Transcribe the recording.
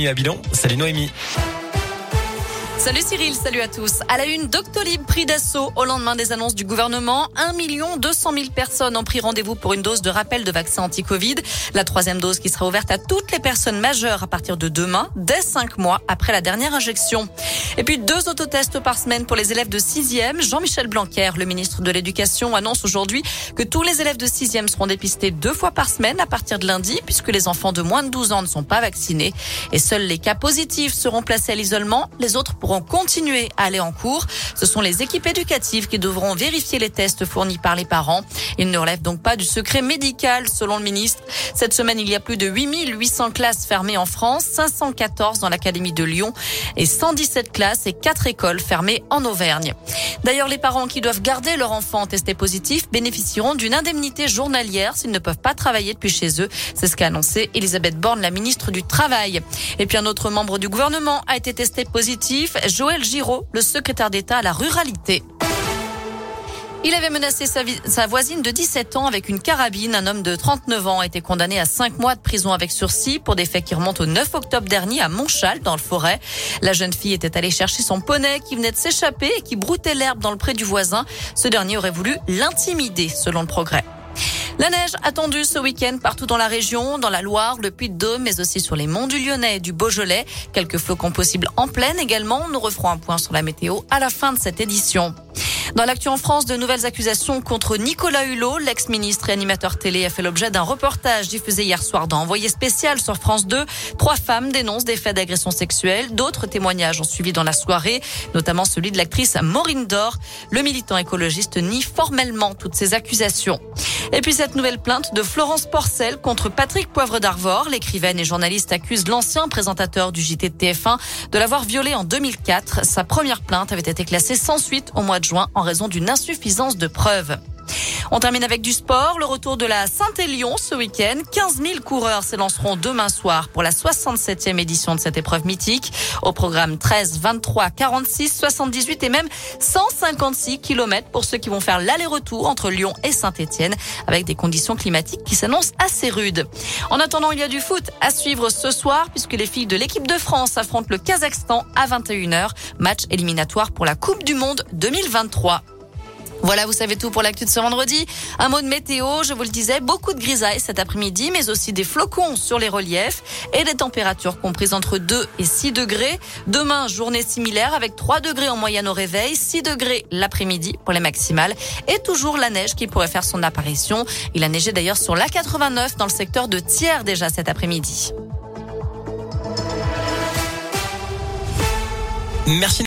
Noémie Abilon. Salut Noémie. Salut Cyril, salut à tous. À la une, Doctolib pris d'assaut au lendemain des annonces du gouvernement. 1 200 000 personnes ont pris rendez-vous pour une dose de rappel de vaccin anti-Covid. La troisième dose qui sera ouverte à toutes les personnes majeures à partir de demain, dès 5 mois après la dernière injection. Et puis deux autotests par semaine pour les élèves de 6e. Jean-Michel Blanquer, le ministre de l'Éducation, annonce aujourd'hui que tous les élèves de 6e seront dépistés deux fois par semaine à partir de lundi, puisque les enfants de moins de 12 ans ne sont pas vaccinés. Et seuls les cas positifs seront placés à l'isolement. Les autres pourront continuer à aller en cours. Ce sont les équipes éducatives qui devront vérifier les tests fournis par les parents. Ils ne relèvent donc pas du secret médical, selon le ministre. Cette semaine, il y a plus de 8800 classes fermées en France, 514 dans l'Académie de Lyon et 117 classes et 4 écoles fermées en Auvergne. D'ailleurs, les parents qui doivent garder leur enfant testé positif bénéficieront d'une indemnité journalière s'ils ne peuvent pas travailler depuis chez eux. C'est ce qu'a annoncé Elisabeth Borne, la ministre du Travail. Et puis un autre membre du gouvernement a été testé positif. Joël Giraud, le secrétaire d'État à la ruralité. Il avait menacé sa, voisine de 17 ans avec une carabine. Un homme de 39 ans a été condamné à 5 mois de prison avec sursis pour des faits qui remontent au 9 octobre dernier à Montchal, dans le forêt. La jeune fille était allée chercher son poney qui venait de s'échapper et qui broutait l'herbe dans le pré du voisin. Ce dernier aurait voulu l'intimider, selon le progrès. La neige attendue ce week-end partout dans la région, dans la Loire, le Puy-de-Dôme, mais aussi sur les monts du Lyonnais et du Beaujolais. Quelques flocons possibles en pleine également. Nous referons un point sur la météo à la fin de cette édition. Dans l'actu en France, de nouvelles accusations contre Nicolas Hulot, l'ex-ministre et animateur télé, a fait l'objet d'un reportage diffusé hier soir dans Envoyé spécial sur France 2. Trois femmes dénoncent des faits d'agression sexuelle. D'autres témoignages ont suivi dans la soirée, notamment celui de l'actrice Maureen Dor. Le militant écologiste nie formellement toutes ces accusations. Et puis cette nouvelle plainte de Florence Porcel contre Patrick Poivre d'Arvor. L'écrivaine et journaliste accuse l'ancien présentateur du JT de TF1 de l'avoir violée en 2004. Sa première plainte avait été classée sans suite au mois de juin en raison d'une insuffisance de preuves. On termine avec du sport. Le retour de la Saint-Élion ce week-end. 15 000 coureurs s'élanceront demain soir pour la 67e édition de cette épreuve mythique. Au programme 13, 23, 46, 78 et même 156 km pour ceux qui vont faire l'aller-retour entre Lyon et Saint-Étienne avec des conditions climatiques qui s'annoncent assez rudes. En attendant, il y a du foot à suivre ce soir puisque les filles de l'équipe de France affrontent le Kazakhstan à 21h. Match éliminatoire pour la Coupe du Monde 2023. Voilà, vous savez tout pour l'actu de ce vendredi. Un mot de météo, je vous le disais, beaucoup de grisailles cet après-midi, mais aussi des flocons sur les reliefs et des températures comprises entre 2 et 6 degrés. Demain, journée similaire avec 3 degrés en moyenne au réveil, 6 degrés l'après-midi pour les maximales et toujours la neige qui pourrait faire son apparition. Il a neigé d'ailleurs sur l'A89 dans le secteur de Thiers déjà cet après-midi. Merci.